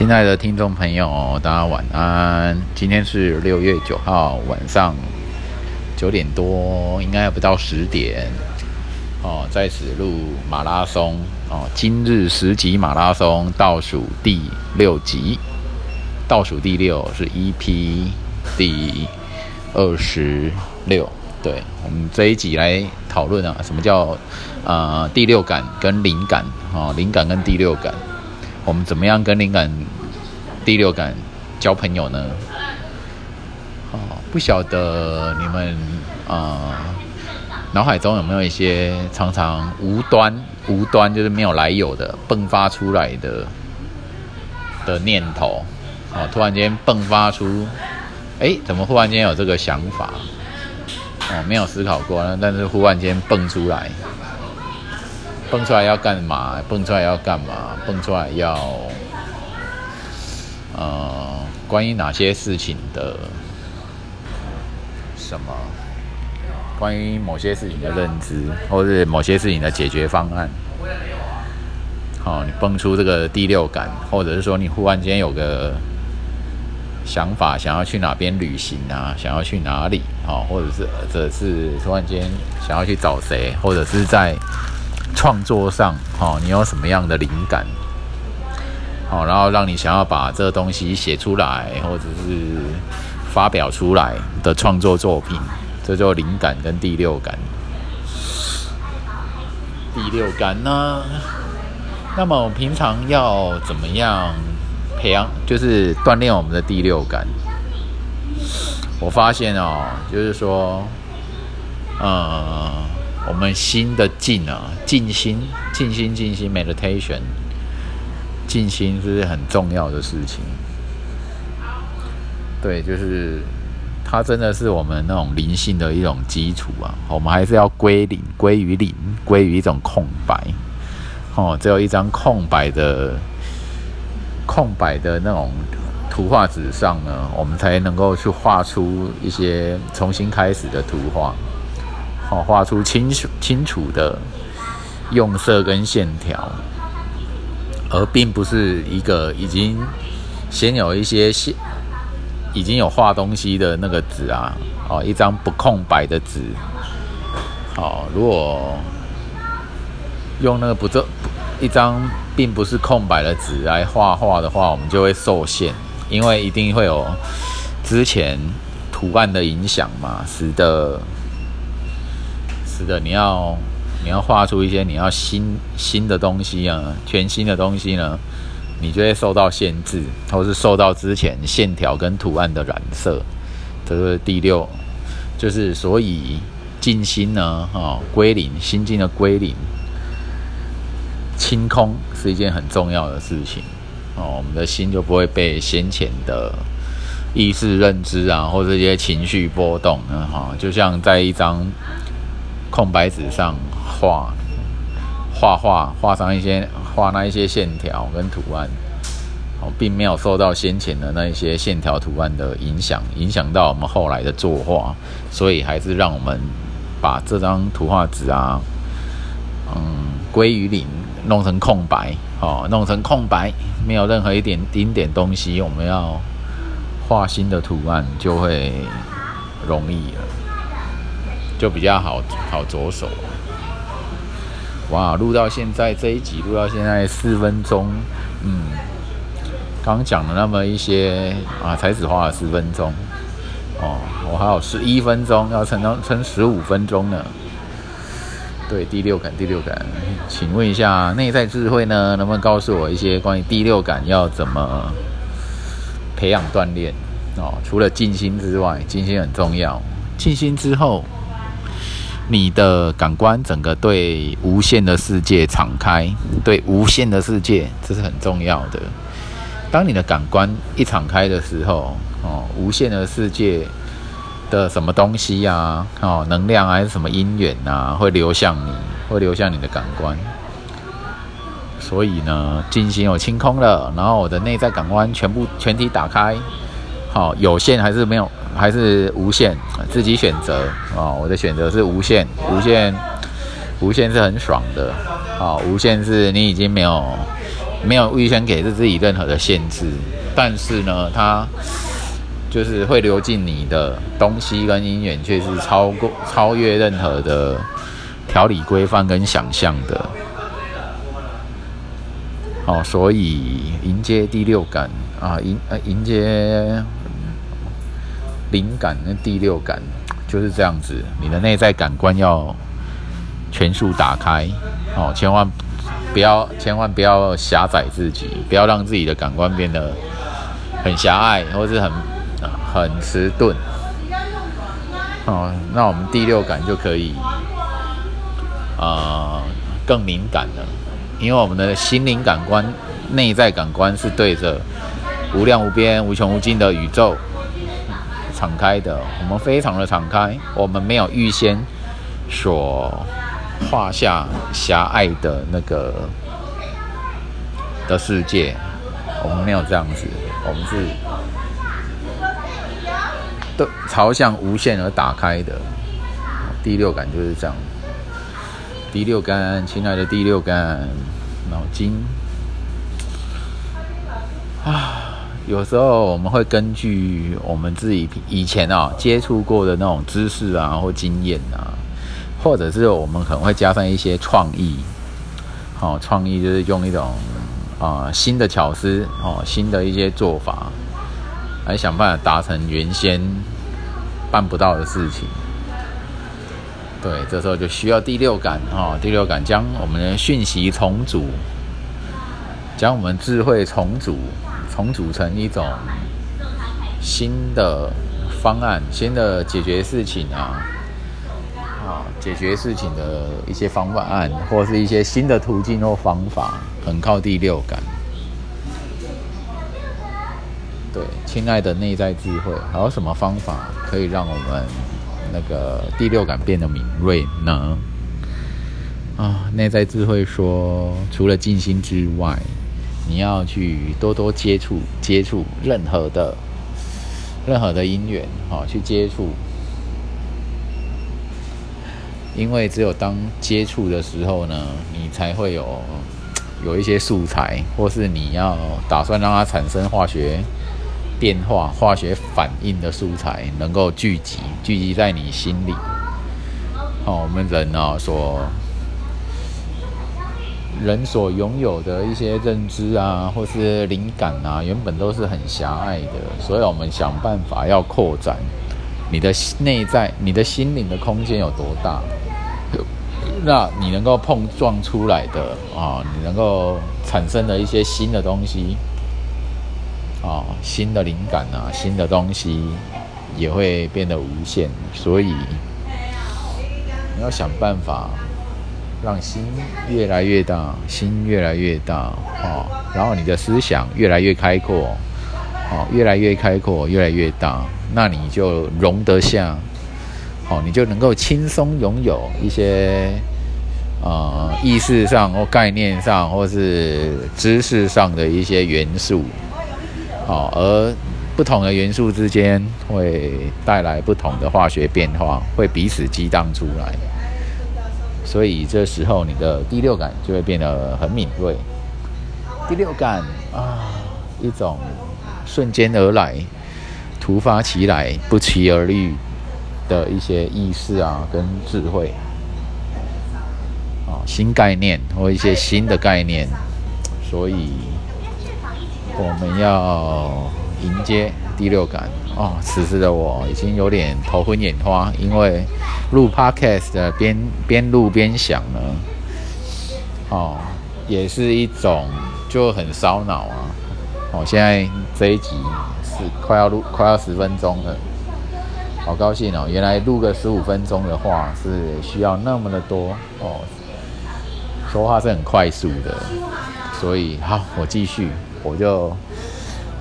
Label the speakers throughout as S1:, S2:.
S1: 亲爱的听众朋友，大家晚安。今天是六月九号晚上九点多，应该不到十点哦。在此录马拉松哦，今日十级马拉松倒数第六集，倒数第六是 EP 第二十六。对我们这一集来讨论啊，什么叫呃第六感跟灵感啊？灵感跟第六感。我们怎么样跟灵感、第六感交朋友呢？哦，不晓得你们啊，脑海中有没有一些常常无端、无端就是没有来由的迸发出来的的念头？哦，突然间迸发出，哎，怎么忽然间有这个想法？哦，没有思考过，但是忽然间蹦出来。蹦出来要干嘛？蹦出来要干嘛？蹦出来要，呃，关于哪些事情的什么？关于某些事情的认知，或是某些事情的解决方案。好，你蹦出这个第六感，或者是说你忽然间有个想法，想要去哪边旅行啊？想要去哪里？好，或者是，或者是突然间想要去找谁？或者是在。创作上，哦，你有什么样的灵感？好，然后让你想要把这个东西写出来，或者是发表出来的创作作品，这就灵感跟第六感。第六感呢？那么我平常要怎么样培养，就是锻炼我们的第六感？我发现哦，就是说，嗯。我们心的静啊，静心、静心、静心，meditation，静心是很重要的事情。对，就是它真的是我们那种灵性的一种基础啊。我们还是要归零，归于零，归于一种空白。哦，只有一张空白的、空白的那种图画纸上呢，我们才能够去画出一些重新开始的图画。哦，画出清楚清楚的用色跟线条，而并不是一个已经先有一些线，已经有画东西的那个纸啊，哦，一张不空白的纸。好，如果用那个不这一张并不是空白的纸来画画的话，我们就会受限，因为一定会有之前图案的影响嘛，使得。是的，你要你要画出一些你要新新的东西啊，全新的东西呢，你就会受到限制，或是受到之前线条跟图案的染色。这是第六，就是所以静心呢，哈，归零，心境的归零，清空是一件很重要的事情哦，我们的心就不会被先前的意识认知啊，或这些情绪波动啊，哈，就像在一张。空白纸上画画画，画上一些画那一些线条跟图案，哦，并没有受到先前的那一些线条图案的影响，影响到我们后来的作画，所以还是让我们把这张图画纸啊，嗯，归于零，弄成空白，哦，弄成空白，没有任何一点丁点东西，我们要画新的图案就会容易了。就比较好好着手。哇，录到现在这一集录到现在四分钟，嗯，刚讲了那么一些啊，才只花了四分钟，哦，我还有十一分钟要撑到撑十五分钟呢。对，第六感，第六感，请问一下内在智慧呢，能不能告诉我一些关于第六感要怎么培养锻炼？哦，除了静心之外，静心很重要，静心之后。你的感官整个对无限的世界敞开，对无限的世界，这是很重要的。当你的感官一敞开的时候，哦，无限的世界的什么东西呀，哦，能量还是什么因缘呐，会流向你，会流向你的感官。所以呢，金星我清空了，然后我的内在感官全部全体打开，好，有限还是没有？还是无限，自己选择啊！我的选择是无限，无限，无限是很爽的啊！无限是你已经没有没有预先给自己任何的限制，但是呢，它就是会流进你的东西跟因缘，却是超过超越任何的条理规范跟想象的。哦，所以迎接第六感啊，迎呃迎接灵感跟第六感就是这样子，你的内在感官要全数打开哦，千万不要千万不要狭窄自己，不要让自己的感官变得很狭隘或是很很迟钝哦，那我们第六感就可以啊更敏感了。因为我们的心灵感官、内在感官是对着无量无边、无穷无尽的宇宙敞开的，我们非常的敞开，我们没有预先所画下狭隘的那个的世界，我们没有这样子，我们是都朝向无限而打开的。第六感就是这样。第六感，亲爱的第六感，脑筋啊，有时候我们会根据我们自己以前啊接触过的那种知识啊或经验啊，或者是我们可能会加上一些创意，好，创意就是用一种啊新的巧思哦，新的一些做法，来想办法达成原先办不到的事情。对，这时候就需要第六感哈，第六感将我们的讯息重组，将我们智慧重组，重组成一种新的方案，新的解决事情啊，啊，解决事情的一些方案，或是一些新的途径或方法，很靠第六感。对，亲爱的内在智慧，还有什么方法可以让我们？那个第六感变得敏锐呢？啊，内在智慧说，除了静心之外，你要去多多接触接触任何的任何的因缘，好去接触，因为只有当接触的时候呢，你才会有有一些素材，或是你要打算让它产生化学。变化、化学反应的素材能够聚集，聚集在你心里。好，我们人呢，所人所拥有的一些认知啊，或是灵感啊，原本都是很狭隘的，所以我们想办法要扩展你的内在、你的心灵的空间有多大，那你能够碰撞出来的啊，你能够产生的一些新的东西。啊，新的灵感啊，新的东西也会变得无限，所以你要想办法让心越来越大，心越来越大哦，然后你的思想越来越开阔，哦，越来越开阔，越来越大，那你就容得下，哦，你就能够轻松拥有一些呃意识上或概念上或是知识上的一些元素。哦，而不同的元素之间会带来不同的化学变化，会彼此激荡出来，所以这时候你的第六感就会变得很敏锐。第六感啊，一种瞬间而来、突发其来、不期而遇的一些意识啊，跟智慧啊，新概念或一些新的概念，所以。我们要迎接第六感哦。此时的我已经有点头昏眼花，因为录 podcast 的边边录边想呢，哦，也是一种就很烧脑啊。哦，现在这一集是快要录快要十分钟了，好高兴哦！原来录个十五分钟的话是需要那么的多哦，说话是很快速的，所以好，我继续。我就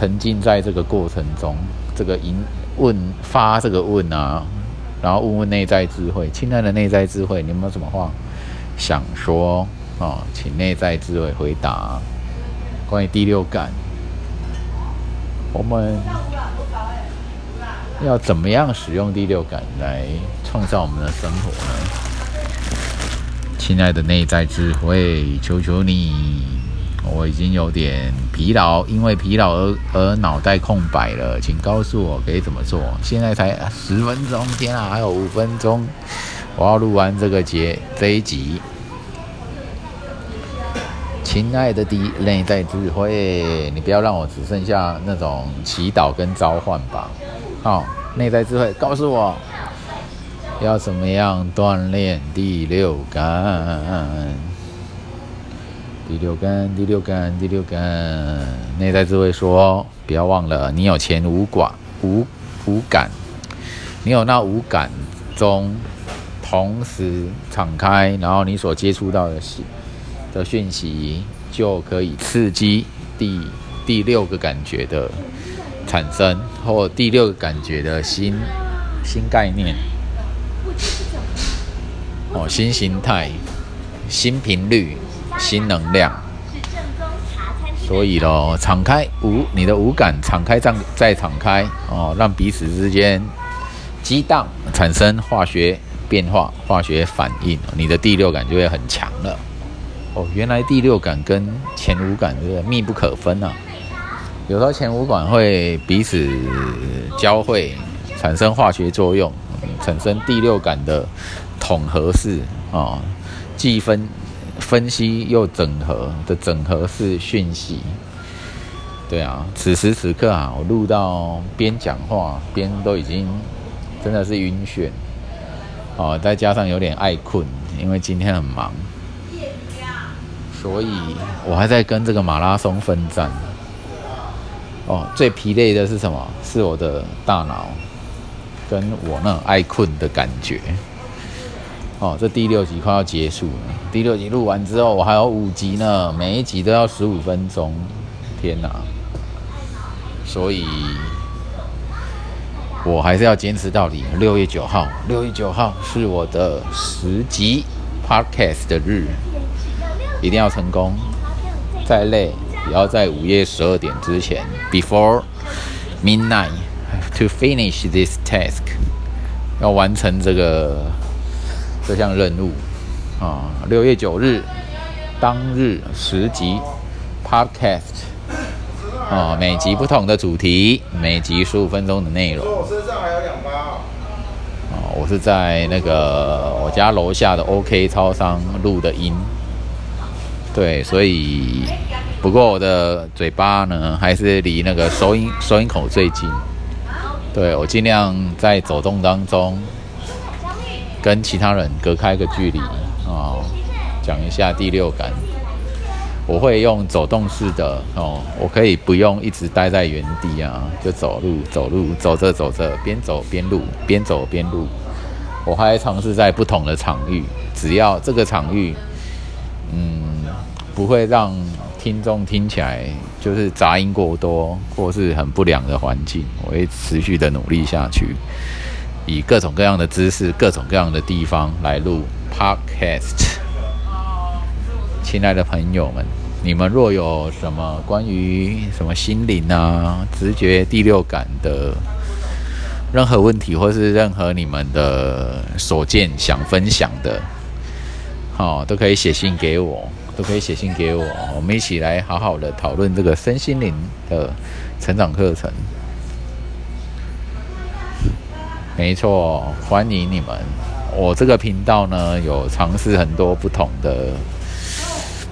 S1: 沉浸在这个过程中，这个引问发这个问啊，然后问问内在智慧，亲爱的内在智慧，你有没有什么话想说啊？请内在智慧回答。关于第六感，我们要怎么样使用第六感来创造我们的生活呢？亲爱的内在智慧，求求你。我已经有点疲劳，因为疲劳而而脑袋空白了，请告诉我可以怎么做？现在才十分钟，天啊，还有五分钟，我要录完这个节这一集。亲爱的第内在智慧，你不要让我只剩下那种祈祷跟召唤吧。好，内在智慧告诉我要怎么样锻炼第六感。第六感，第六感，第六感。内在智慧说：不要忘了，你有前无寡无无感，你有那五感中同时敞开，然后你所接触到的讯的讯息，就可以刺激第第六个感觉的产生，或第六个感觉的新新概念，哦，新形态，新频率。新能量，所以咯，敞开五，你的五感敞开，再再敞开哦，让彼此之间激荡，产生化学变化、化学反应，你的第六感就会很强了。哦，原来第六感跟前五感是密不可分啊！有时候前五感会彼此交汇，产生化学作用，产生第六感的统合式啊，计分。分析又整合的整合式讯息，对啊，此时此刻啊，我录到边讲话边都已经真的是晕眩，哦，再加上有点爱困，因为今天很忙，所以我还在跟这个马拉松奋战。哦，最疲累的是什么？是我的大脑跟我那爱困的感觉。哦，这第六集快要结束了。第六集录完之后，我还有五集呢，每一集都要十五分钟。天哪！所以，我还是要坚持到底。六月九号，六月九号是我的十集 podcast 的日，一定要成功。再累，也要在午夜十二点之前，before midnight to finish this task，要完成这个。这项任务啊，六月九日当日十集 Podcast 啊，每集不同的主题，每集十五分钟的内容。我身上还有两包。哦，我是在那个我家楼下的 OK 超商录的音。对，所以不过我的嘴巴呢，还是离那个收音收音口最近。对我尽量在走动当中。跟其他人隔开个距离啊，讲一下第六感。我会用走动式的哦，我可以不用一直待在原地啊，就走路走路走着走着，边走边录，边走边录。我还尝试在不同的场域，只要这个场域，嗯，不会让听众听起来就是杂音过多或是很不良的环境，我会持续的努力下去。以各种各样的姿势、各种各样的地方来录 podcast。亲爱的朋友们，你们若有什么关于什么心灵啊、直觉、第六感的任何问题，或是任何你们的所见想分享的，好，都可以写信给我，都可以写信给我，我们一起来好好的讨论这个身心灵的成长课程。没错，欢迎你们。我这个频道呢，有尝试很多不同的、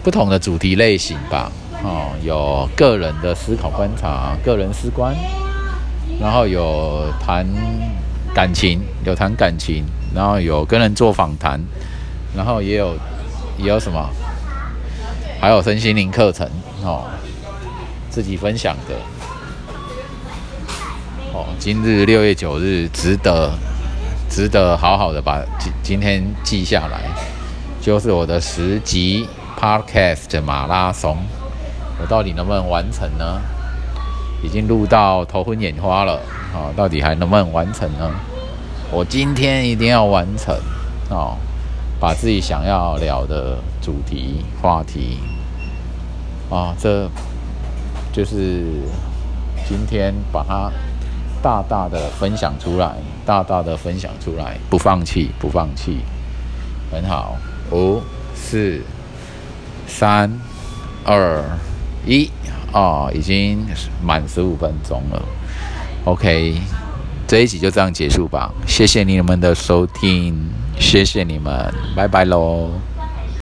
S1: 不同的主题类型吧。哦，有个人的思考观察、个人思观，然后有谈感情，有谈感情，然后有跟人做访谈，然后也有也有什么，还有身心灵课程哦，自己分享的。今日六月九日，值得，值得好好的把今今天记下来，就是我的十集 podcast 马拉松，我到底能不能完成呢？已经录到头昏眼花了，啊，到底还能不能完成呢？我今天一定要完成，哦，把自己想要聊的主题话题，啊，这就是今天把它。大大的分享出来，大大的分享出来，不放弃，不放弃，很好。五、四、三、二、一哦，已经满十五分钟了。OK，这一集就这样结束吧。谢谢你们的收听，谢谢你们，拜拜喽。